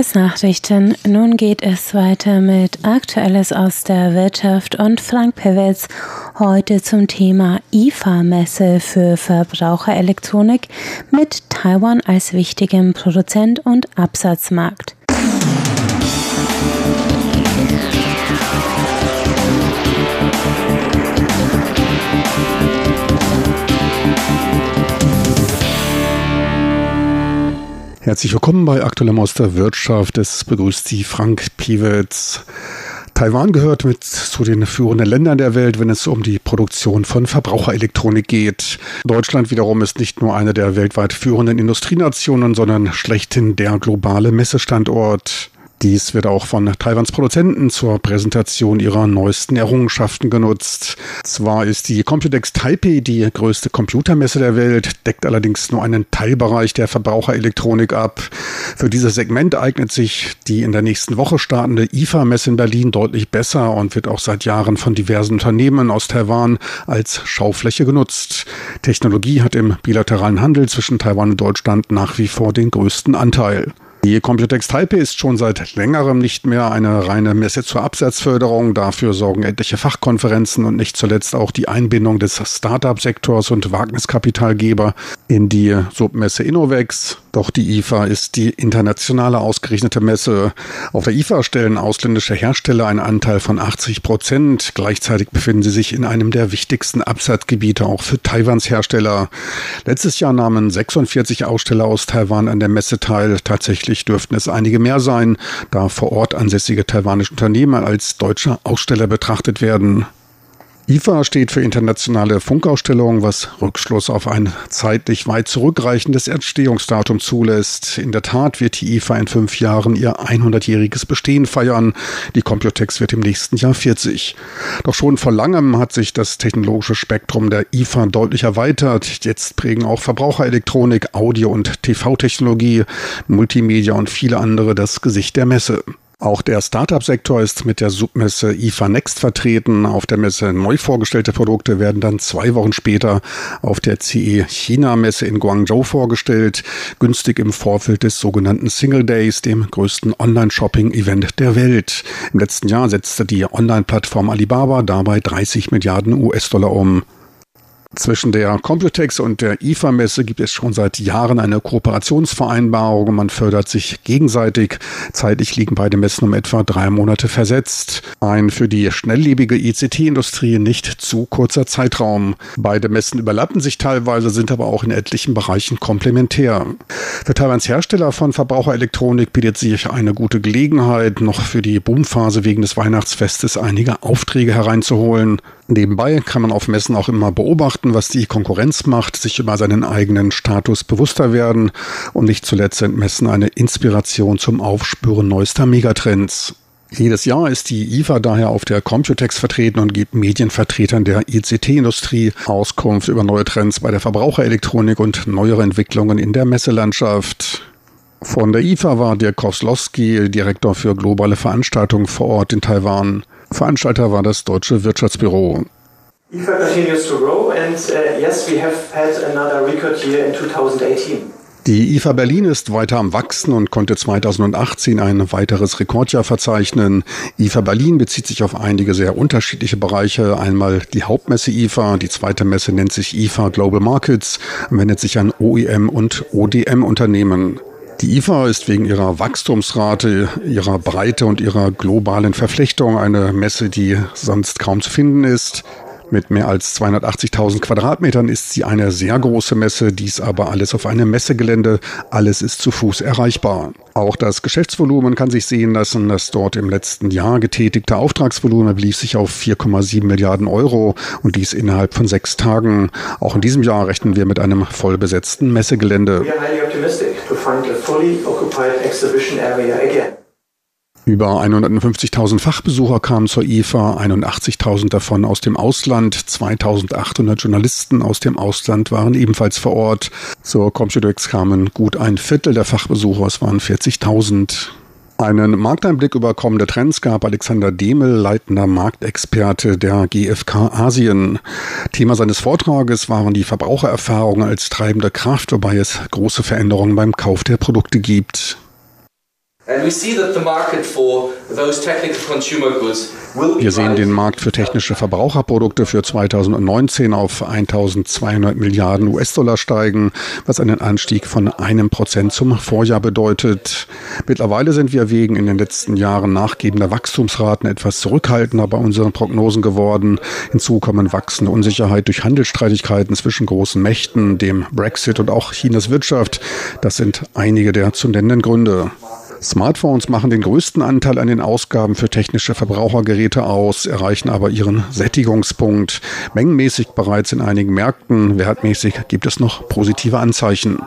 Tagesnachrichten. Nun geht es weiter mit Aktuelles aus der Wirtschaft und Frank Pewitz heute zum Thema IFA-Messe für Verbraucherelektronik mit Taiwan als wichtigem Produzent und Absatzmarkt. Herzlich willkommen bei Aktuellem aus der Wirtschaft. Es begrüßt Sie Frank Piewitz. Taiwan gehört mit zu den führenden Ländern der Welt, wenn es um die Produktion von Verbraucherelektronik geht. Deutschland wiederum ist nicht nur eine der weltweit führenden Industrienationen, sondern schlechthin der globale Messestandort. Dies wird auch von Taiwans Produzenten zur Präsentation ihrer neuesten Errungenschaften genutzt. Zwar ist die Computex Taipei die größte Computermesse der Welt, deckt allerdings nur einen Teilbereich der Verbraucherelektronik ab. Für dieses Segment eignet sich die in der nächsten Woche startende IFA-Messe in Berlin deutlich besser und wird auch seit Jahren von diversen Unternehmen aus Taiwan als Schaufläche genutzt. Technologie hat im bilateralen Handel zwischen Taiwan und Deutschland nach wie vor den größten Anteil. Die Computex Taipei ist schon seit längerem nicht mehr eine reine Messe zur Absatzförderung. Dafür sorgen etliche Fachkonferenzen und nicht zuletzt auch die Einbindung des Start-up-Sektors und Wagniskapitalgeber in die Submesse Innovex. Doch die IFA ist die internationale ausgerichtete Messe. Auf der IFA stellen ausländische Hersteller einen Anteil von 80 Prozent. Gleichzeitig befinden sie sich in einem der wichtigsten Absatzgebiete auch für Taiwans Hersteller. Letztes Jahr nahmen 46 Aussteller aus Taiwan an der Messe teil. Tatsächlich dürften es einige mehr sein, da vor Ort ansässige taiwanische Unternehmen als deutsche Aussteller betrachtet werden. IFA steht für internationale Funkausstellung, was Rückschluss auf ein zeitlich weit zurückreichendes Entstehungsdatum zulässt. In der Tat wird die IFA in fünf Jahren ihr 100-jähriges Bestehen feiern. Die Computex wird im nächsten Jahr 40. Doch schon vor langem hat sich das technologische Spektrum der IFA deutlich erweitert. Jetzt prägen auch Verbraucherelektronik, Audio- und TV-Technologie, Multimedia und viele andere das Gesicht der Messe. Auch der Startup-Sektor ist mit der Submesse IFA Next vertreten. Auf der Messe neu vorgestellte Produkte werden dann zwei Wochen später auf der CE China-Messe in Guangzhou vorgestellt, günstig im Vorfeld des sogenannten Single Days, dem größten Online-Shopping-Event der Welt. Im letzten Jahr setzte die Online-Plattform Alibaba dabei 30 Milliarden US-Dollar um. Zwischen der Computex und der IFA-Messe gibt es schon seit Jahren eine Kooperationsvereinbarung. Man fördert sich gegenseitig. Zeitlich liegen beide Messen um etwa drei Monate versetzt. Ein für die schnelllebige ICT-Industrie nicht zu kurzer Zeitraum. Beide Messen überlappen sich teilweise, sind aber auch in etlichen Bereichen komplementär. Für Taiwans Hersteller von Verbraucherelektronik bietet sich eine gute Gelegenheit, noch für die Boomphase wegen des Weihnachtsfestes einige Aufträge hereinzuholen. Nebenbei kann man auf Messen auch immer beobachten, was die Konkurrenz macht, sich über seinen eigenen Status bewusster werden und nicht zuletzt sind Messen eine Inspiration zum Aufspüren neuester Megatrends. Jedes Jahr ist die IFA daher auf der Computex vertreten und gibt Medienvertretern der ICT-Industrie Auskunft über neue Trends bei der Verbraucherelektronik und neuere Entwicklungen in der Messelandschaft. Von der IFA war Dirk Koslowski, Direktor für globale Veranstaltungen vor Ort in Taiwan. Veranstalter war das Deutsche Wirtschaftsbüro. IFA continues to grow and uh, yes, we have had another record year in 2018. Die IFA Berlin ist weiter am Wachsen und konnte 2018 ein weiteres Rekordjahr verzeichnen. IFA Berlin bezieht sich auf einige sehr unterschiedliche Bereiche. Einmal die Hauptmesse IFA, die zweite Messe nennt sich IFA Global Markets, wendet sich an OEM und ODM Unternehmen. Die IFA ist wegen ihrer Wachstumsrate, ihrer Breite und ihrer globalen Verflechtung eine Messe, die sonst kaum zu finden ist. Mit mehr als 280.000 Quadratmetern ist sie eine sehr große Messe, dies aber alles auf einem Messegelände. Alles ist zu Fuß erreichbar. Auch das Geschäftsvolumen kann sich sehen lassen. Das dort im letzten Jahr getätigte Auftragsvolumen belief sich auf 4,7 Milliarden Euro und dies innerhalb von sechs Tagen. Auch in diesem Jahr rechnen wir mit einem vollbesetzten Messegelände. Find a fully occupied exhibition area again. Über 150.000 Fachbesucher kamen zur IFA, 81.000 davon aus dem Ausland, 2.800 Journalisten aus dem Ausland waren ebenfalls vor Ort. Zur Computex kamen gut ein Viertel der Fachbesucher, es waren 40.000. Einen Markteinblick über kommende Trends gab Alexander Demel, leitender Marktexperte der GfK Asien. Thema seines Vortrages waren die Verbrauchererfahrungen als treibende Kraft, wobei es große Veränderungen beim Kauf der Produkte gibt. Wir sehen den Markt für technische Verbraucherprodukte für 2019 auf 1200 Milliarden US-Dollar steigen, was einen Anstieg von einem Prozent zum Vorjahr bedeutet. Mittlerweile sind wir wegen in den letzten Jahren nachgebender Wachstumsraten etwas zurückhaltender bei unseren Prognosen geworden. Hinzu kommen wachsende Unsicherheit durch Handelsstreitigkeiten zwischen großen Mächten, dem Brexit und auch Chinas Wirtschaft. Das sind einige der zu nennenden Gründe. Smartphones machen den größten Anteil an den Ausgaben für technische Verbrauchergeräte aus, erreichen aber ihren Sättigungspunkt. Mengenmäßig bereits in einigen Märkten, wertmäßig gibt es noch positive Anzeichen.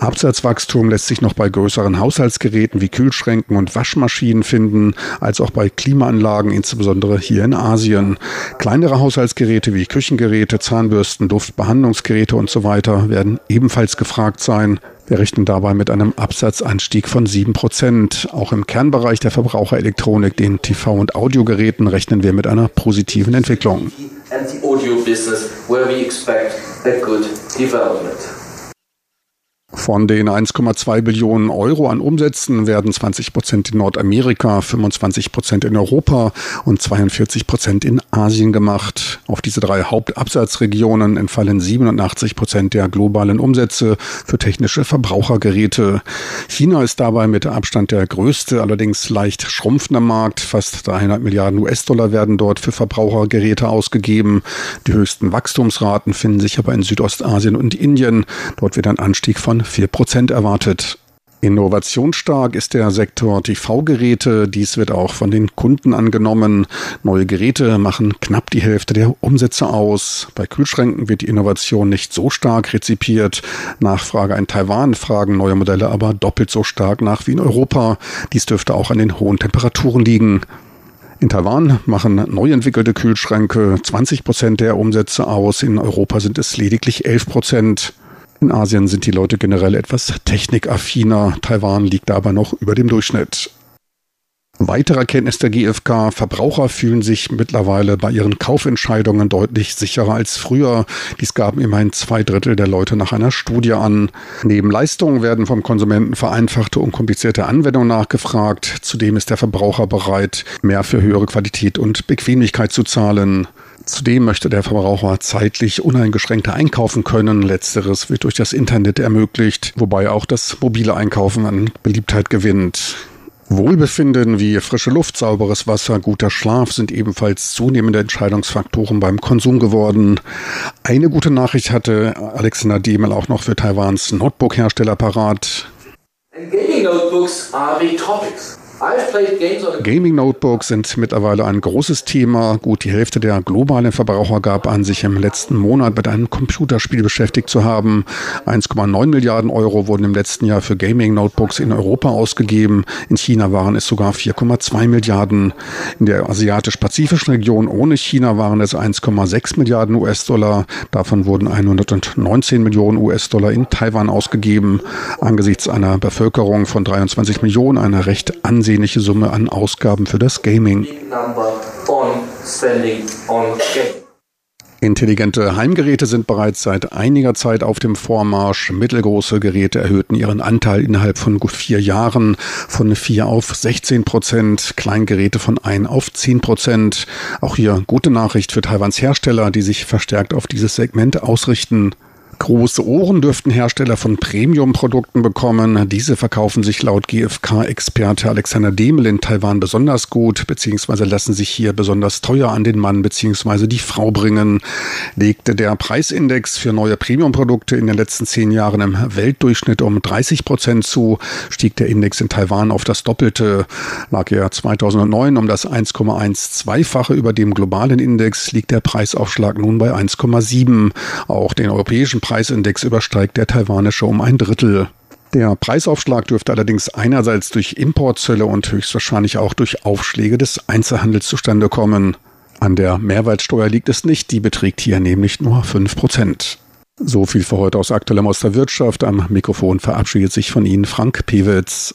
Absatzwachstum lässt sich noch bei größeren Haushaltsgeräten wie Kühlschränken und Waschmaschinen finden, als auch bei Klimaanlagen, insbesondere hier in Asien. Kleinere Haushaltsgeräte wie Küchengeräte, Zahnbürsten, Duftbehandlungsgeräte und so werden ebenfalls gefragt sein. Wir rechnen dabei mit einem Absatzanstieg von 7 Prozent. Auch im Kernbereich der Verbraucherelektronik, den TV- und Audiogeräten, rechnen wir mit einer positiven Entwicklung. And the audio business where we expect a good development. Von den 1,2 Billionen Euro an Umsätzen werden 20 Prozent in Nordamerika, 25 Prozent in Europa und 42 Prozent in Asien gemacht. Auf diese drei Hauptabsatzregionen entfallen 87 Prozent der globalen Umsätze für technische Verbrauchergeräte. China ist dabei mit Abstand der größte, allerdings leicht schrumpfende Markt. Fast 300 Milliarden US-Dollar werden dort für Verbrauchergeräte ausgegeben. Die höchsten Wachstumsraten finden sich aber in Südostasien und Indien. Dort wird ein Anstieg von 4 Prozent erwartet. Innovationsstark ist der Sektor TV-Geräte. Dies wird auch von den Kunden angenommen. Neue Geräte machen knapp die Hälfte der Umsätze aus. Bei Kühlschränken wird die Innovation nicht so stark rezipiert. Nachfrage in Taiwan fragen neue Modelle aber doppelt so stark nach wie in Europa. Dies dürfte auch an den hohen Temperaturen liegen. In Taiwan machen neu entwickelte Kühlschränke 20 Prozent der Umsätze aus. In Europa sind es lediglich 11 Prozent. In Asien sind die Leute generell etwas technikaffiner. Taiwan liegt aber noch über dem Durchschnitt. Weitere Erkenntnis der GfK, Verbraucher fühlen sich mittlerweile bei ihren Kaufentscheidungen deutlich sicherer als früher. Dies gaben immerhin zwei Drittel der Leute nach einer Studie an. Neben Leistungen werden vom Konsumenten vereinfachte und komplizierte Anwendungen nachgefragt. Zudem ist der Verbraucher bereit, mehr für höhere Qualität und Bequemlichkeit zu zahlen. Zudem möchte der Verbraucher zeitlich uneingeschränkter einkaufen können. Letzteres wird durch das Internet ermöglicht, wobei auch das mobile Einkaufen an Beliebtheit gewinnt. Wohlbefinden wie frische Luft, sauberes Wasser, guter Schlaf sind ebenfalls zunehmende Entscheidungsfaktoren beim Konsum geworden. Eine gute Nachricht hatte Alexander Demel auch noch für Taiwans Notebook-Hersteller parat. gaming notebooks are big topics. Gaming Notebooks sind mittlerweile ein großes Thema. Gut die Hälfte der globalen Verbraucher gab an, sich im letzten Monat mit einem Computerspiel beschäftigt zu haben. 1,9 Milliarden Euro wurden im letzten Jahr für Gaming Notebooks in Europa ausgegeben. In China waren es sogar 4,2 Milliarden. In der asiatisch-pazifischen Region ohne China waren es 1,6 Milliarden US-Dollar. Davon wurden 119 Millionen US-Dollar in Taiwan ausgegeben. Angesichts einer Bevölkerung von 23 Millionen eine recht ansehnliche ansehnliche Summe an Ausgaben für das Gaming. Intelligente Heimgeräte sind bereits seit einiger Zeit auf dem Vormarsch. Mittelgroße Geräte erhöhten ihren Anteil innerhalb von gut vier Jahren von 4 auf 16 Prozent, Kleingeräte von 1 auf 10 Prozent. Auch hier gute Nachricht für Taiwans Hersteller, die sich verstärkt auf dieses Segment ausrichten. Große Ohren dürften Hersteller von Premium-Produkten bekommen. Diese verkaufen sich laut GfK-Experte Alexander Demel in Taiwan besonders gut, beziehungsweise lassen sich hier besonders teuer an den Mann beziehungsweise die Frau bringen. Legte der Preisindex für neue Premium-Produkte in den letzten zehn Jahren im Weltdurchschnitt um 30 Prozent zu, stieg der Index in Taiwan auf das Doppelte. Lag er 2009 um das 1,12-fache über dem globalen Index, liegt der Preisaufschlag nun bei 1,7. Auch den europäischen Preisindex übersteigt der taiwanische um ein Drittel. Der Preisaufschlag dürfte allerdings einerseits durch Importzölle und höchstwahrscheinlich auch durch Aufschläge des Einzelhandels zustande kommen. An der Mehrwertsteuer liegt es nicht, die beträgt hier nämlich nur 5%. So viel für heute aus aktuellem aus der Wirtschaft. Am Mikrofon verabschiedet sich von Ihnen Frank Pewitz.